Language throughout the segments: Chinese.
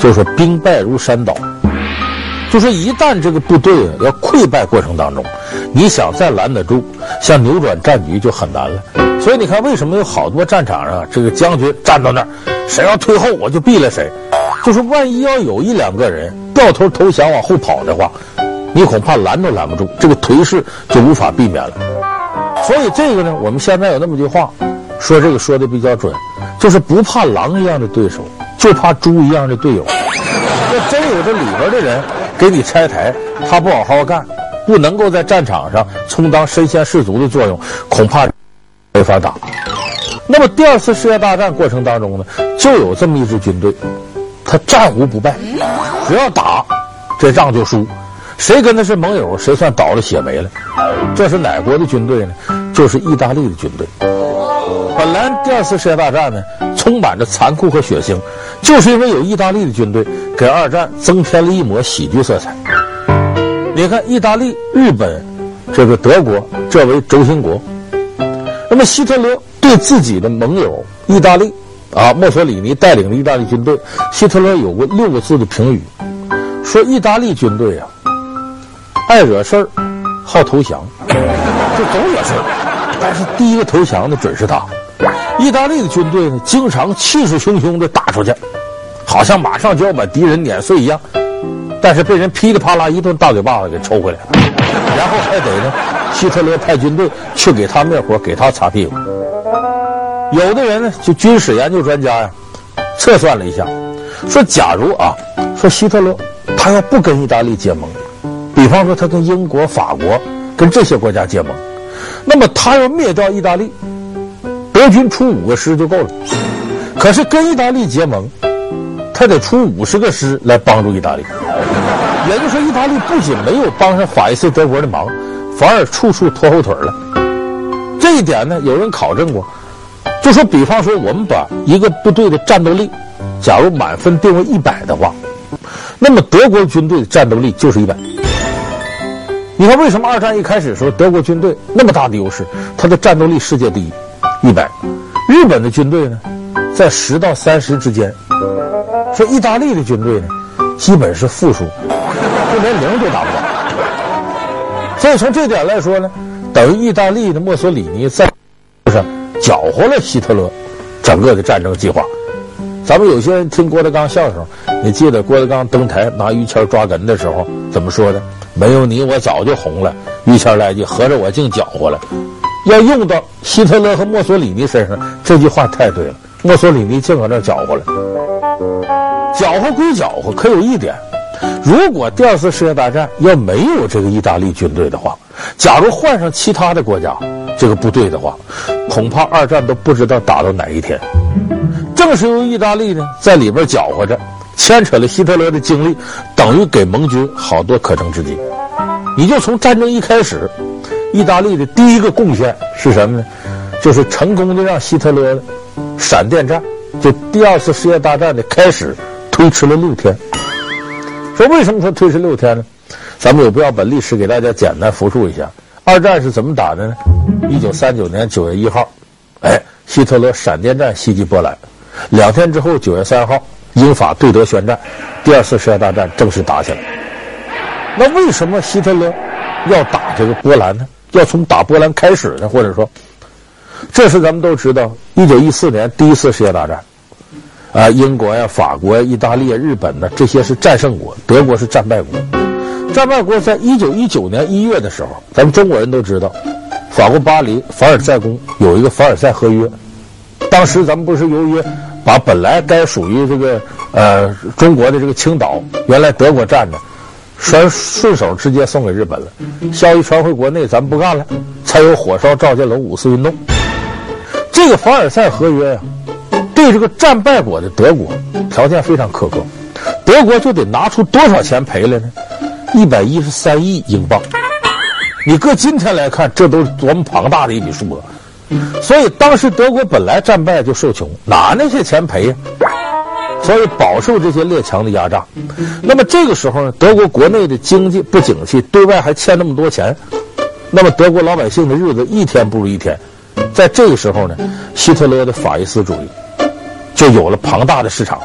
就是兵败如山倒。就说一旦这个部队要溃败过程当中，你想再拦得住，想扭转战局就很难了。所以你看，为什么有好多战场上这个将军站到那儿，谁要退后我就毙了谁。就是万一要有一两个人掉头投降往后跑的话，你恐怕拦都拦不住，这个颓势就无法避免了。所以这个呢，我们现在有那么句话，说这个说的比较准，就是不怕狼一样的对手，就怕猪一样的队友。要真有这里边的人。给你拆台，他不好好干，不能够在战场上充当身先士卒的作用，恐怕没法打。那么第二次世界大战过程当中呢，就有这么一支军队，他战无不败，只要打，这仗就输。谁跟他是盟友，谁算倒了血霉了。这是哪国的军队呢？就是意大利的军队。本来第二次世界大战呢，充满着残酷和血腥，就是因为有意大利的军队。给二战增添了一抹喜剧色彩。你看，意大利、日本，这个德国，这为轴心国。那么，希特勒对自己的盟友意大利，啊，墨索里尼带领的意大利军队，希特勒有过六个字的评语，说意大利军队啊，爱惹事儿，好投降，就总惹事儿。但是第一个投降的准是他。意大利的军队呢，经常气势汹汹的打出去。好像马上就要把敌人碾碎一样，但是被人噼里啪啦一顿大嘴巴子给抽回来，然后还得呢，希特勒派军队去给他灭火，给他擦屁股。有的人呢，就军事研究专家呀，测算了一下，说假如啊，说希特勒他要不跟意大利结盟，比方说他跟英国、法国跟这些国家结盟，那么他要灭掉意大利，德军出五个师就够了。可是跟意大利结盟。他得出五十个师来帮助意大利，也就是说，意大利不仅没有帮上法西斯德国的忙，反而处处拖后腿了。这一点呢，有人考证过，就说，比方说，我们把一个部队的战斗力，假如满分定为一百的话，那么德国军队的战斗力就是一百。你看，为什么二战一开始的时候，德国军队那么大的优势，他的战斗力世界第一，一百。日本的军队呢，在十到三十之间。说意大利的军队呢，基本是负数，就连零都达不到。所以从这点来说呢，等于意大利的墨索里尼在上搅和了希特勒整个的战争计划。咱们有些人听郭德纲相声，你记得郭德纲登台拿于谦抓哏的时候怎么说的？没有你，我早就红了。于谦来句：合着我净搅和了。要用到希特勒和墨索里尼身上，这句话太对了。墨索里尼净往这搅和了。搅和归搅和，可有一点，如果第二次世界大战要没有这个意大利军队的话，假如换上其他的国家这个部队的话，恐怕二战都不知道打到哪一天。正是由意大利呢在里边搅和着，牵扯了希特勒的精力，等于给盟军好多可乘之机。你就从战争一开始，意大利的第一个贡献是什么呢？就是成功的让希特勒闪电战。就第二次世界大战的开始推迟了六天。说为什么说推迟六天呢？咱们有必要把历史给大家简单复述一下。二战是怎么打的呢？一九三九年九月一号，哎，希特勒闪电战袭击波兰。两天之后，九月三号，英法对德宣战，第二次世界大战正式打起来。那为什么希特勒要打这个波兰呢？要从打波兰开始呢？或者说？这是咱们都知道，一九一四年第一次世界大战，啊，英国呀、法国呀、意大利呀、日本呢，这些是战胜国，德国是战败国。战败国在一九一九年一月的时候，咱们中国人都知道，法国巴黎凡尔赛宫有一个凡尔赛合约，当时咱们不是由于把本来该属于这个呃中国的这个青岛，原来德国占的，顺顺手直接送给日本了，消息传回国内，咱们不干了，才有火烧赵家楼五四运动。这个凡尔赛合约呀、对这个战败国的德国条件非常苛刻，德国就得拿出多少钱赔来呢？一百一十三亿英镑。你搁今天来看，这都是多么庞大的一笔数额。所以当时德国本来战败就受穷，哪那些钱赔呀？所以饱受这些列强的压榨。那么这个时候呢，德国国内的经济不景气，对外还欠那么多钱，那么德国老百姓的日子一天不如一天。在这个时候呢，希特勒的法西斯主义就有了庞大的市场。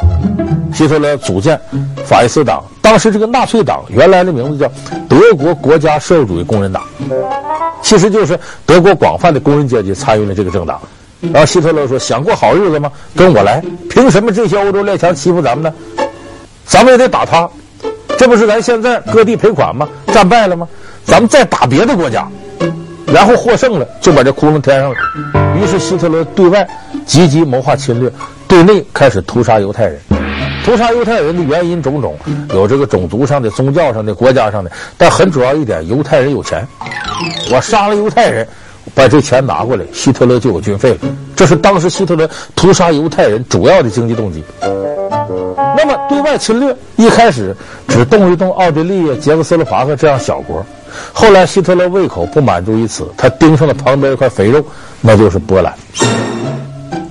希特勒组建法西斯党，当时这个纳粹党原来的名字叫德国国家社会主义工人党，其实就是德国广泛的工人阶级参与了这个政党。然后希特勒说：“想过好日子吗？跟我来！凭什么这些欧洲列强欺负咱们呢？咱们也得打他。这不是咱现在割地赔款吗？战败了吗？咱们再打别的国家，然后获胜了就把这窟窿填上了。”于是希特勒对外积极谋划侵略，对内开始屠杀犹太人。屠杀犹太人的原因种种，有这个种族上的、宗教上的、国家上的，但很主要一点，犹太人有钱。我杀了犹太人，把这钱拿过来，希特勒就有军费了。这是当时希特勒屠杀犹太人主要的经济动机。那么对外侵略一开始只动一动奥地利、捷克斯洛伐克这样小国，后来希特勒胃口不满足于此，他盯上了旁边一块肥肉，那就是波兰。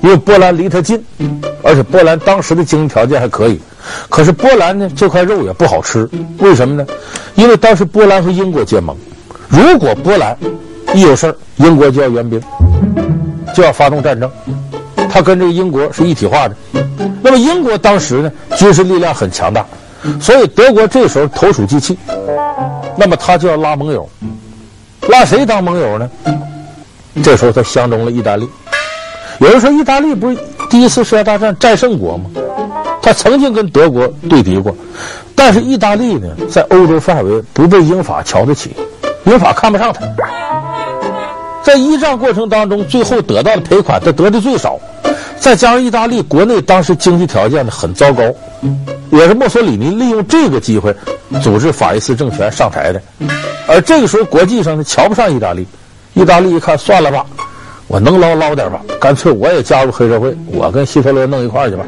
因为波兰离他近，而且波兰当时的经济条件还可以，可是波兰呢，这块肉也不好吃，为什么呢？因为当时波兰和英国结盟，如果波兰一有事儿，英国就要援兵，就要发动战争，他跟这个英国是一体化的。那么英国当时呢，军事力量很强大，所以德国这时候投鼠忌器，那么他就要拉盟友，拉谁当盟友呢？这时候他相中了意大利。有人说，意大利不是第一次世界大战战胜国吗？他曾经跟德国对敌过，但是意大利呢，在欧洲范围不被英法瞧得起，英法看不上他。在一战过程当中，最后得到的赔款他得的最少，再加上意大利国内当时经济条件呢很糟糕，也是墨索里尼利用这个机会组织法西斯政权上台的。而这个时候，国际上呢瞧不上意大利，意大利一看，算了吧。我能捞捞点吧，干脆我也加入黑社会，我跟希特勒弄一块去吧。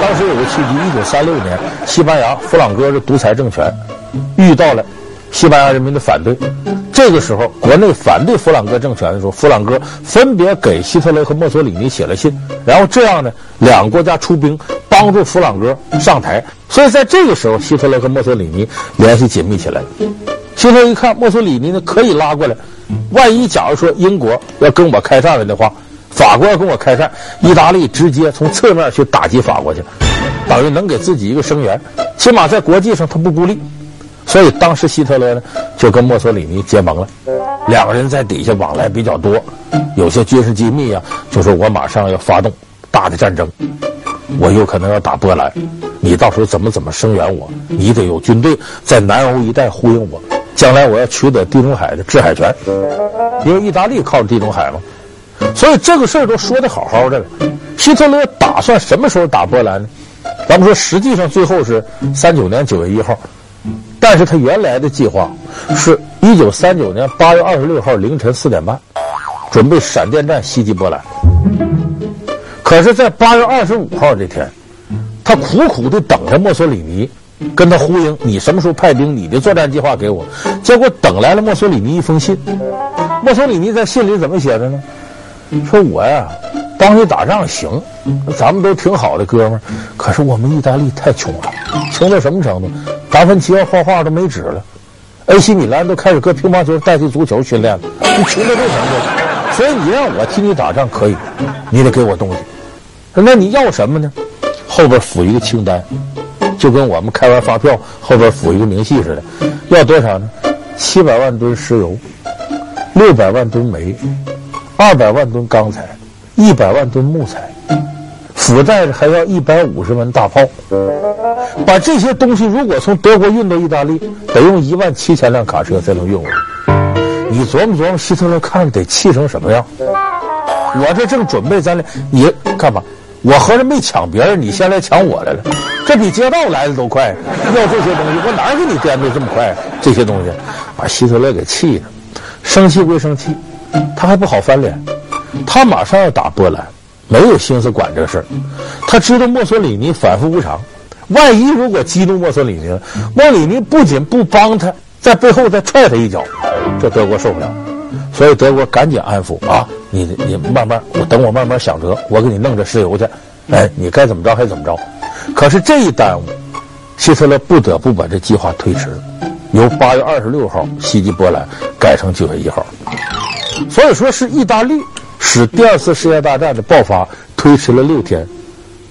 当时有个契机，一九三六年，西班牙弗朗哥的独裁政权遇到了西班牙人民的反对。这个时候，国内反对弗朗哥政权的时候，弗朗哥分别给希特勒和墨索里尼写了信，然后这样呢，两个国家出兵帮助弗朗哥上台。所以在这个时候，希特勒和墨索里尼联系紧密起来。希特勒一看墨索里尼呢，可以拉过来。万一假如说英国要跟我开战了的话，法国要跟我开战，意大利直接从侧面去打击法国去，等于能给自己一个声援，起码在国际上他不孤立。所以当时希特勒呢就跟墨索里尼结盟了，两个人在底下往来比较多，有些军事机密啊，就说我马上要发动大的战争，我有可能要打波兰，你到时候怎么怎么声援我，你得有军队在南欧一带呼应我。将来我要取得地中海的制海权，因为意大利靠着地中海嘛，所以这个事儿都说的好好的。希特勒打算什么时候打波兰呢？咱们说，实际上最后是三九年九月一号，但是他原来的计划是一九三九年八月二十六号凌晨四点半，准备闪电战袭击波兰。可是，在八月二十五号这天，他苦苦地等着墨索里尼。跟他呼应，你什么时候派兵？你的作战计划给我。结果等来了墨索里尼一封信。墨索里尼在信里怎么写的呢？说我呀，帮你打仗行，咱们都挺好的哥们儿。可是我们意大利太穷了，穷到什么程度？达芬奇要画画都没纸了，AC 米兰都开始搁乒乓球代替足球训练了。你穷到这程度，所以你让我替你打仗可以，你得给我东西。那你要什么呢？后边附一个清单。就跟我们开完发票后边附一个明细似的，要多少呢？七百万吨石油，六百万吨煤，二百万吨钢材，一百万吨木材，附带着还要一百五十门大炮。把这些东西如果从德国运到意大利，得用一万七千辆卡车才能运过来。你琢磨琢磨，希特勒看得气成什么样？我这正准备咱俩，你干嘛？我合着没抢别人，你先来抢我来了，这比街道来的都快。要这些东西，我哪给你颠的这么快？这些东西把希特勒给气的，生气归生气，他还不好翻脸。他马上要打波兰，没有心思管这事儿。他知道墨索里尼反复无常，万一如果激怒墨索里尼，墨里尼不仅不帮他，在背后再踹他一脚，这德国受不了。所以德国赶紧安抚啊，你你慢慢，我等我慢慢想辙，我给你弄这石油去，哎，你该怎么着还怎么着。可是这一耽误，希特勒不得不把这计划推迟，由八月二十六号袭击波兰改成九月一号。所以说是意大利使第二次世界大战的爆发推迟了六天，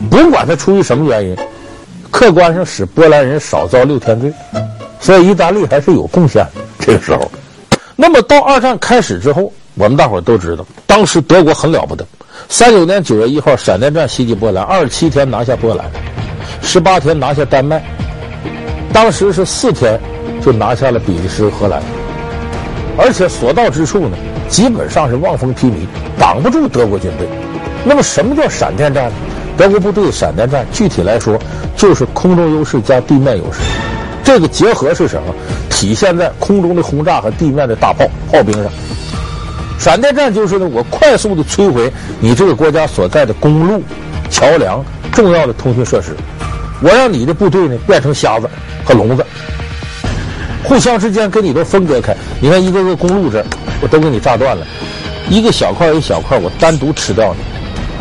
不管他出于什么原因，客观上使波兰人少遭六天罪，所以意大利还是有贡献。这个时候，那么到二战开始之后，我们大伙都知道，当时德国很了不得。三九年九月一号，闪电战袭击波兰，二十七天拿下波兰，十八天拿下丹麦，当时是四天就拿下了比利时、荷兰，而且所到之处呢，基本上是望风披靡，挡不住德国军队。那么，什么叫闪电战呢？德国部队闪电战，具体来说就是空中优势加地面优势。这个结合是什么？体现在空中的轰炸和地面的大炮炮兵上。闪电战就是呢，我快速的摧毁你这个国家所在的公路、桥梁、重要的通讯设施，我让你的部队呢变成瞎子和聋子，互相之间跟你都分割开。你看一个个公路这儿，我都给你炸断了，一个小块一小块，我单独吃掉你，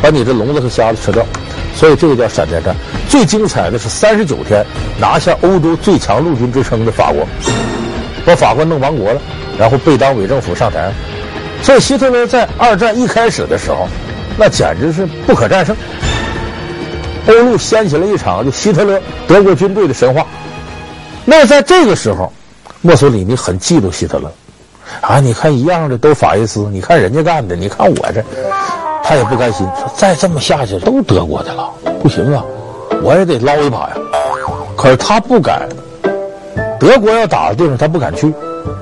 把你这聋子和瞎子吃掉。所以这个叫闪电战。最精彩的是三十九天拿下欧洲最强陆军之称的法国，把法国弄亡国了，然后被当伪政府上台。所以希特勒在二战一开始的时候，那简直是不可战胜。欧陆掀起了一场就希特勒德国军队的神话。那在这个时候，墨索里尼很嫉妒希特勒，啊，你看一样的都法西斯，你看人家干的，你看我这，他也不甘心，说再这么下去都德国的了，不行啊，我也得捞一把呀。可是他不敢，德国要打的地方他不敢去。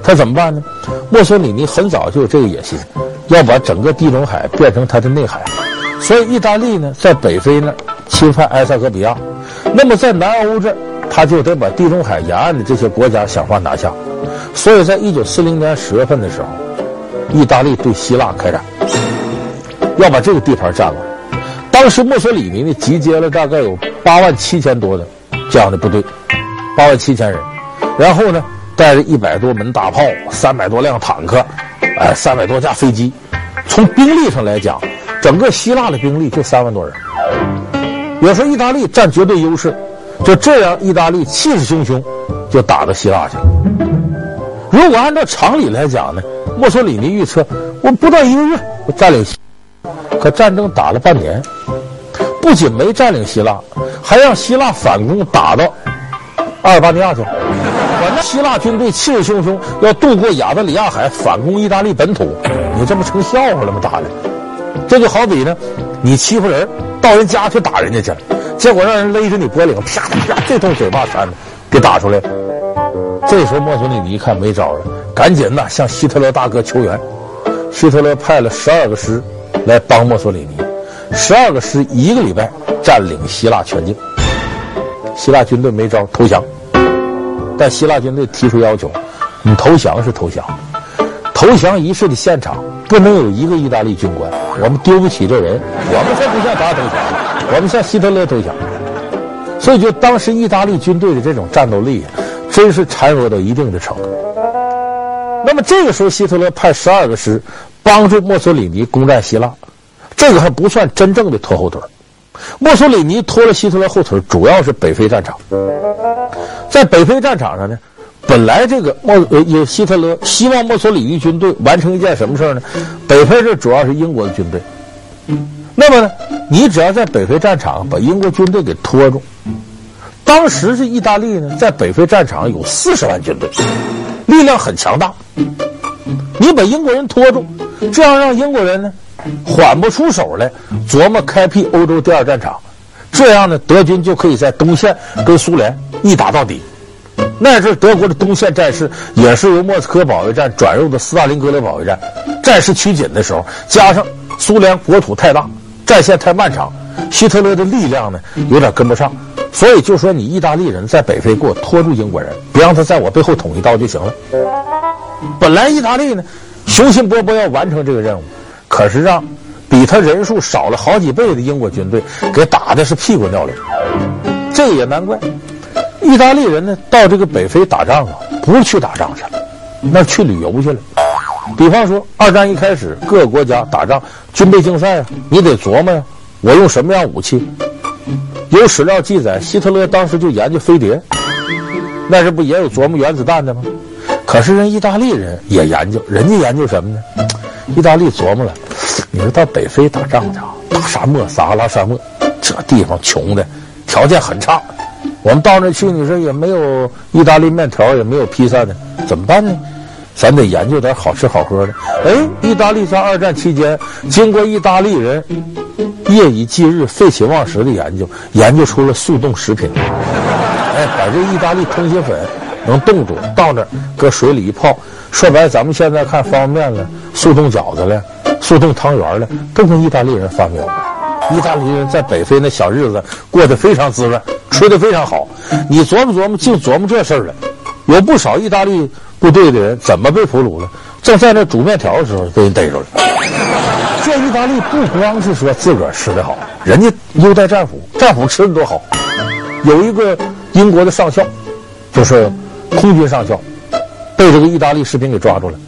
他怎么办呢？墨索里尼很早就有这个野心，要把整个地中海变成他的内海。所以意大利呢，在北非那侵犯埃塞俄比亚，那么在南欧这，他就得把地中海沿岸的这些国家想法拿下。所以在一九四零年十月份的时候，意大利对希腊开战，要把这个地盘占了。当时墨索里尼呢，集结了大概有八万七千多的这样的部队，八万七千人，然后呢。带着一百多门大炮，三百多辆坦克，哎，三百多架飞机。从兵力上来讲，整个希腊的兵力就三万多人。有时候意大利占绝对优势，就这样，意大利气势汹汹就打到希腊去了。如果按照常理来讲呢，墨索里尼预测，我不到一个月我占领希腊，可战争打了半年，不仅没占领希腊，还让希腊反攻打到阿尔巴尼亚去了。希腊军队气势汹汹，要渡过亚得里亚海反攻意大利本土，你这不成笑话了吗？打的，这就好比呢，你欺负人，到人家去打人家去了，结果让人勒着你脖领，啪啪啪，这通嘴巴扇的给打出来。这时候墨索里尼一看没招了，赶紧呐向希特勒大哥求援。希特勒派了十二个师来帮墨索里尼，十二个师一个礼拜占领希腊全境，希腊军队没招，投降。但希腊军队提出要求：“你投降是投降，投降仪式的现场不能有一个意大利军官，我们丢不起这人。我们才不向他投降，我们向希特勒投降。所以，就当时意大利军队的这种战斗力，真是孱弱到一定的程度。那么，这个时候，希特勒派十二个师帮助墨索里尼攻占希腊，这个还不算真正的拖后腿。墨索里尼拖了希特勒后腿，主要是北非战场。”在北非战场上呢，本来这个墨呃有希特勒希望墨索里尼军队完成一件什么事呢？北非这主要是英国的军队，那么呢，你只要在北非战场把英国军队给拖住，当时是意大利呢在北非战场有四十万军队，力量很强大，你把英国人拖住，这样让英国人呢缓不出手来琢磨开辟欧洲第二战场。这样呢，德军就可以在东线跟苏联一打到底。那阵德国的东线战事也是由莫斯科保卫战转入的斯大林格勒保卫战，战事趋紧的时候，加上苏联国土太大，战线太漫长，希特勒的力量呢有点跟不上，所以就说你意大利人在北非给我拖住英国人，别让他在我背后捅一刀就行了。本来意大利呢雄心勃勃要完成这个任务，可是让。比他人数少了好几倍的英国军队给打的是屁滚尿流，这也难怪。意大利人呢，到这个北非打仗啊，不是去打仗去了，那去旅游去了。比方说，二战一开始，各个国家打仗军备竞赛啊，你得琢磨呀，我用什么样武器？有史料记载，希特勒当时就研究飞碟，那是不也有琢磨原子弹的吗？可是人意大利人也研究，人家研究什么呢？意大利琢磨了。你说到北非打仗去，大沙漠撒哈拉沙漠，这这地方穷的条件很差，我们到那去，你说也没有意大利面条，也没有披萨的，怎么办呢？咱得研究点好吃好喝的。哎，意大利在二战期间，经过意大利人夜以继日、废寝忘食的研究，研究出了速冻食品。哎，把这意大利通心粉能冻住，到那儿搁水里一泡。说白了，咱们现在看方便面了、速冻饺子了、速冻汤圆了，都跟意大利人发明的。意大利人在北非那小日子过得非常滋润，吃得非常好。你琢磨琢磨，净琢磨这事儿了。有不少意大利。部队的人怎么被俘虏了？正在那煮面条的时候被人逮着了。这意大利不光是说自个儿吃的好，人家优待战俘，战俘吃的多好。有一个英国的上校，就是空军上校，被这个意大利士兵给抓住了。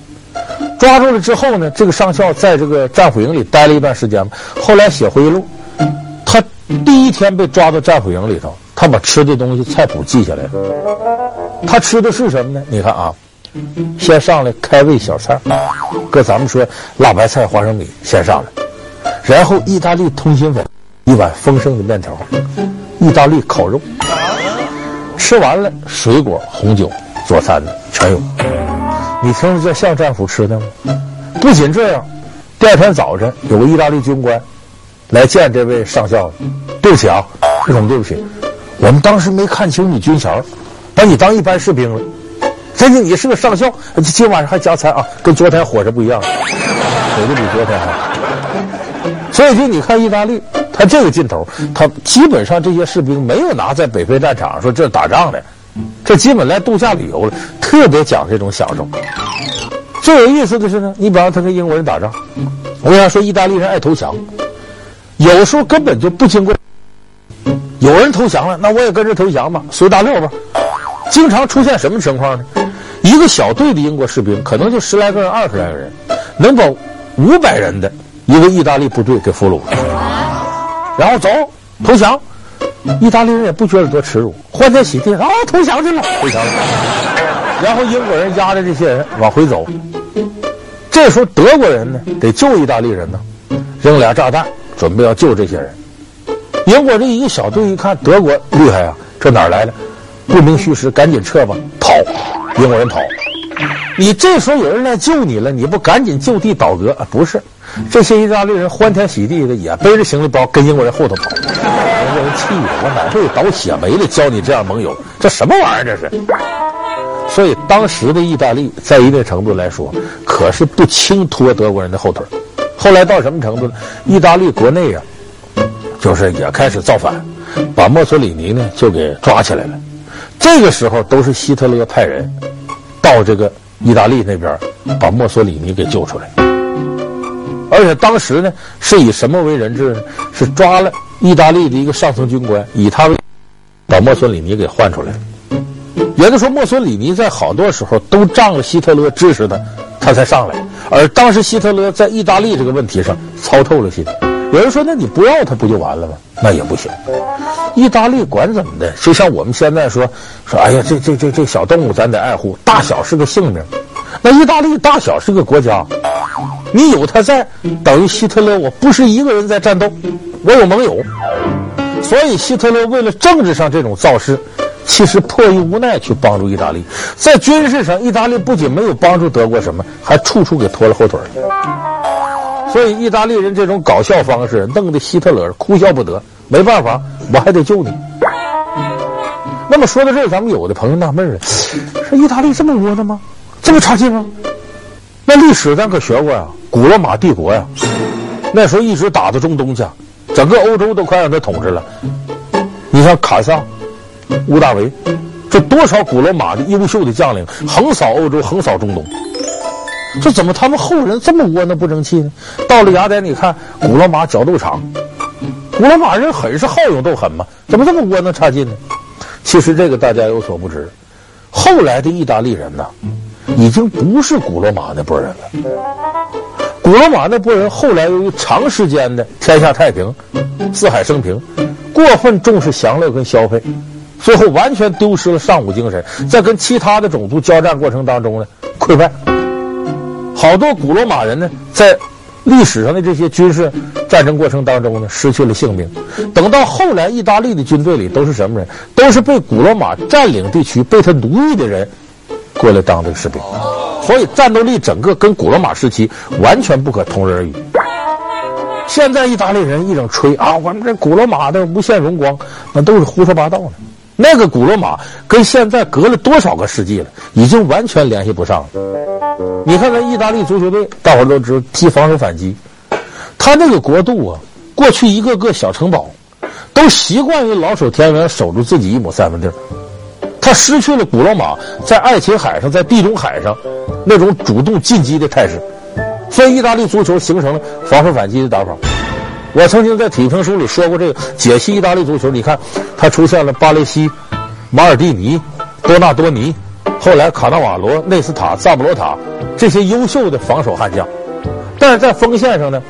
抓住了之后呢，这个上校在这个战俘营里待了一段时间。后来写回忆录，他第一天被抓到战俘营里头，他把吃的东西菜谱记下来了。他吃的是什么呢？你看啊。先上来开胃小菜，搁咱们说辣白菜、花生米先上来，然后意大利通心粉，一碗丰盛的面条，意大利烤肉，吃完了水果、红酒佐餐的全有。你听着这像战俘吃的吗？不仅这样，第二天早晨有个意大利军官来见这位上校，对不起啊，为什么对不起？我们当时没看清你军衔，把你当一般士兵了。真的，你是个上校，今晚上还加餐啊，跟昨天伙食不一样，火的比昨天好。所以就你看意大利，他这个劲头，他基本上这些士兵没有拿在北非战场说这打仗的，这基本来度假旅游了，特别讲这种享受。最有意思的是呢，你比方他跟英国人打仗，我跟他说意大利人爱投降，有时候根本就不经过，有人投降了，那我也跟着投降吧，随大溜吧。经常出现什么情况呢？一个小队的英国士兵，可能就十来个人、二十来个人，能把五百人的一个意大利部队给俘虏了，然后走投降，意大利人也不觉得多耻辱，欢天喜地啊，投降去了，投降了。然后英国人押着这些人往回走，这时候德国人呢得救意大利人呢，扔俩炸弹准备要救这些人。英国这一个小队一看德国厉害啊，这哪儿来的？不明虚实，赶紧撤吧，跑。英国人跑，你这时候有人来救你了，你不赶紧就地倒戈？啊、不是，这些意大利人欢天喜地的也背着行李包跟英国人后头跑。英国人气的，我哪会倒血霉的教你这样盟友？这什么玩意儿？这是。所以当时的意大利在一定程度来说，可是不轻拖德国人的后腿。后来到什么程度呢？意大利国内啊，就是也开始造反，把墨索里尼呢就给抓起来了。这个时候都是希特勒派人到这个意大利那边把墨索里尼给救出来，而且当时呢是以什么为人质呢？是抓了意大利的一个上层军官，以他为把墨索里尼给换出来。也就是说，墨索里尼在好多时候都仗着希特勒支持他，他才上来。而当时希特勒在意大利这个问题上操透了心。有人说：“那你不要他不就完了吗？”那也不行。意大利管怎么的？就像我们现在说说，哎呀，这这这这小动物咱得爱护，大小是个性命。那意大利大小是个国家，你有他在，等于希特勒我不是一个人在战斗，我有盟友。所以希特勒为了政治上这种造势，其实迫于无奈去帮助意大利。在军事上，意大利不仅没有帮助德国什么，还处处给拖了后腿。所以意大利人这种搞笑方式，弄得希特勒哭笑不得。没办法，我还得救你。那么说到这儿，咱们有的朋友纳闷了：说意大利这么窝囊吗？这么差劲吗？那历史咱可学过呀，古罗马帝国呀，那时候一直打到中东去，整个欧洲都快让他统治了。你像卡萨、乌大维，这多少古罗马的优秀的将领，横扫欧洲，横扫中东。这怎么他们后人这么窝囊不争气呢？到了雅典，你看古罗马角斗场，古罗马人很是好勇斗狠嘛，怎么这么窝囊差劲呢？其实这个大家有所不知，后来的意大利人呢，已经不是古罗马那波人了。古罗马那波人后来由于长时间的天下太平、四海升平，过分重视享乐跟消费，最后完全丢失了尚武精神，在跟其他的种族交战过程当中呢，溃败。好多古罗马人呢，在历史上的这些军事战争过程当中呢，失去了性命。等到后来，意大利的军队里都是什么人？都是被古罗马占领地区、被他奴役的人过来当这个士兵。所以战斗力整个跟古罗马时期完全不可同日而语。现在意大利人一整吹啊，我们这古罗马的无限荣光，那都是胡说八道的。那个古罗马跟现在隔了多少个世纪了，已经完全联系不上了。你看看意大利足球队，大伙都知道踢防守反击，他那个国度啊，过去一个个小城堡，都习惯于老守田园，守住自己一亩三分地儿。他失去了古罗马在爱琴海上、在地中海上那种主动进击的态势。所以，意大利足球形成了防守反击的打法。我曾经在体育评书里说过，这个解析意大利足球，你看，他出现了巴雷西、马尔蒂尼、多纳多尼，后来卡纳瓦罗、内斯塔、萨布罗塔这些优秀的防守悍将。但是在锋线上呢，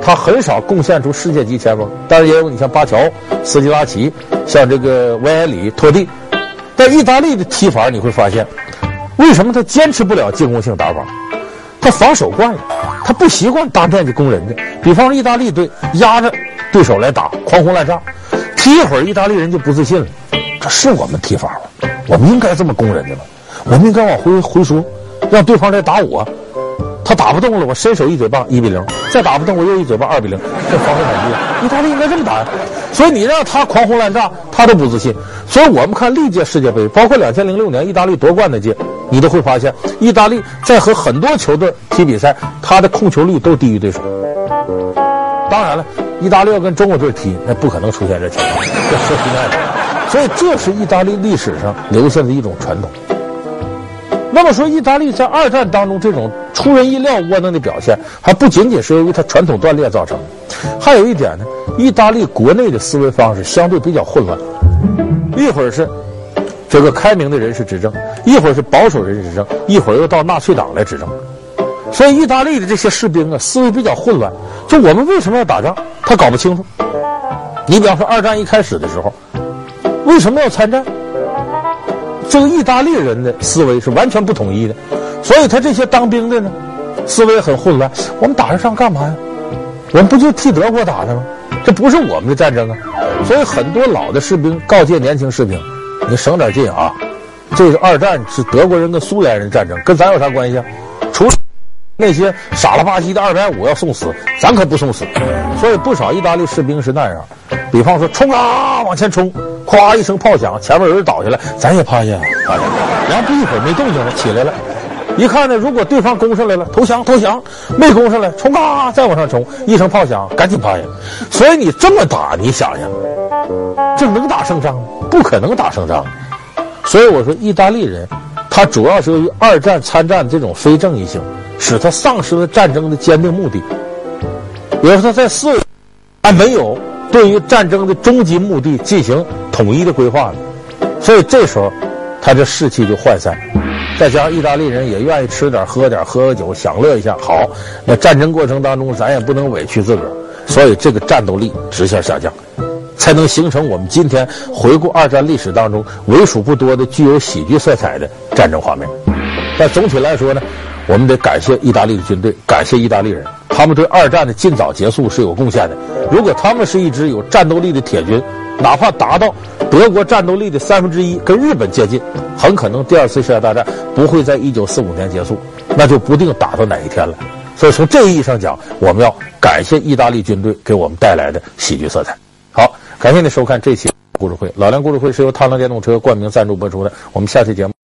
他很少贡献出世界级前锋。但是也有你像巴乔、斯基拉奇，像这个维埃里、托蒂。但意大利的踢法你会发现，为什么他坚持不了进攻性打法？他防守惯了，他不习惯大面积攻人的。比方说，意大利队压着对手来打，狂轰滥炸，踢一会儿，意大利人就不自信了。这是我们踢法吗？我们应该这么攻人家吗？我们应该往回回缩，让对方来打我。他打不动了，我伸手一嘴巴一比零，再打不动我又一嘴巴二比零，这防守反击，意大利应该这么打呀。所以你让他狂轰滥炸，他都不自信。所以我们看历届世界杯，包括两千零六年意大利夺冠那届。你都会发现，意大利在和很多球队踢比赛，他的控球率都低于对手。当然了，意大利要跟中国队踢，那不可能出现这情况，这说实在的。所以这是意大利历史上留下的一种传统。那么说，意大利在二战当中这种出人意料窝囊的表现，还不仅仅是由于它传统断裂造成的，还有一点呢，意大利国内的思维方式相对比较混乱，一会儿是。这个开明的人士执政，一会儿是保守人士执政，一会儿又到纳粹党来执政，所以意大利的这些士兵啊，思维比较混乱。就我们为什么要打仗，他搞不清楚。你比方说，二战一开始的时候，为什么要参战？这个意大利人的思维是完全不统一的，所以他这些当兵的呢，思维很混乱。我们打这仗干嘛呀？我们不就替德国打的吗？这不是我们的战争啊！所以很多老的士兵告诫年轻士兵。你省点劲啊！这是二战，是德国人跟苏联人战争，跟咱有啥关系啊？除了那些傻了吧唧的二百五要送死，咱可不送死。所以不少意大利士兵是那样，比方说冲啊，往前冲，咵一声炮响，前面有人倒下来，咱也趴下，然后不一会儿没动静了，起来了，一看呢，如果对方攻上来了，投降投降，没攻上来，冲啊，再往上冲，一声炮响，赶紧趴下。所以你这么打，你想想，这能打胜仗吗？不可能打胜仗，所以我说意大利人，他主要是由于二战参战这种非正义性，使他丧失了战争的坚定目的。比如说他在四还没有对于战争的终极目的进行统一的规划呢，所以这时候他这士气就涣散。再加上意大利人也愿意吃点喝点喝个酒享乐一下，好，那战争过程当中咱也不能委屈自个儿，所以这个战斗力直线下降。才能形成我们今天回顾二战历史当中为数不多的具有喜剧色彩的战争画面。但总体来说呢，我们得感谢意大利的军队，感谢意大利人，他们对二战的尽早结束是有贡献的。如果他们是一支有战斗力的铁军，哪怕达到德国战斗力的三分之一，跟日本接近，很可能第二次世界大战不会在一九四五年结束，那就不定打到哪一天了。所以从这意义上讲，我们要感谢意大利军队给我们带来的喜剧色彩。好。感谢您收看这期故事会。老梁故事会是由汤臣电动车冠名赞助播出的。我们下期节目。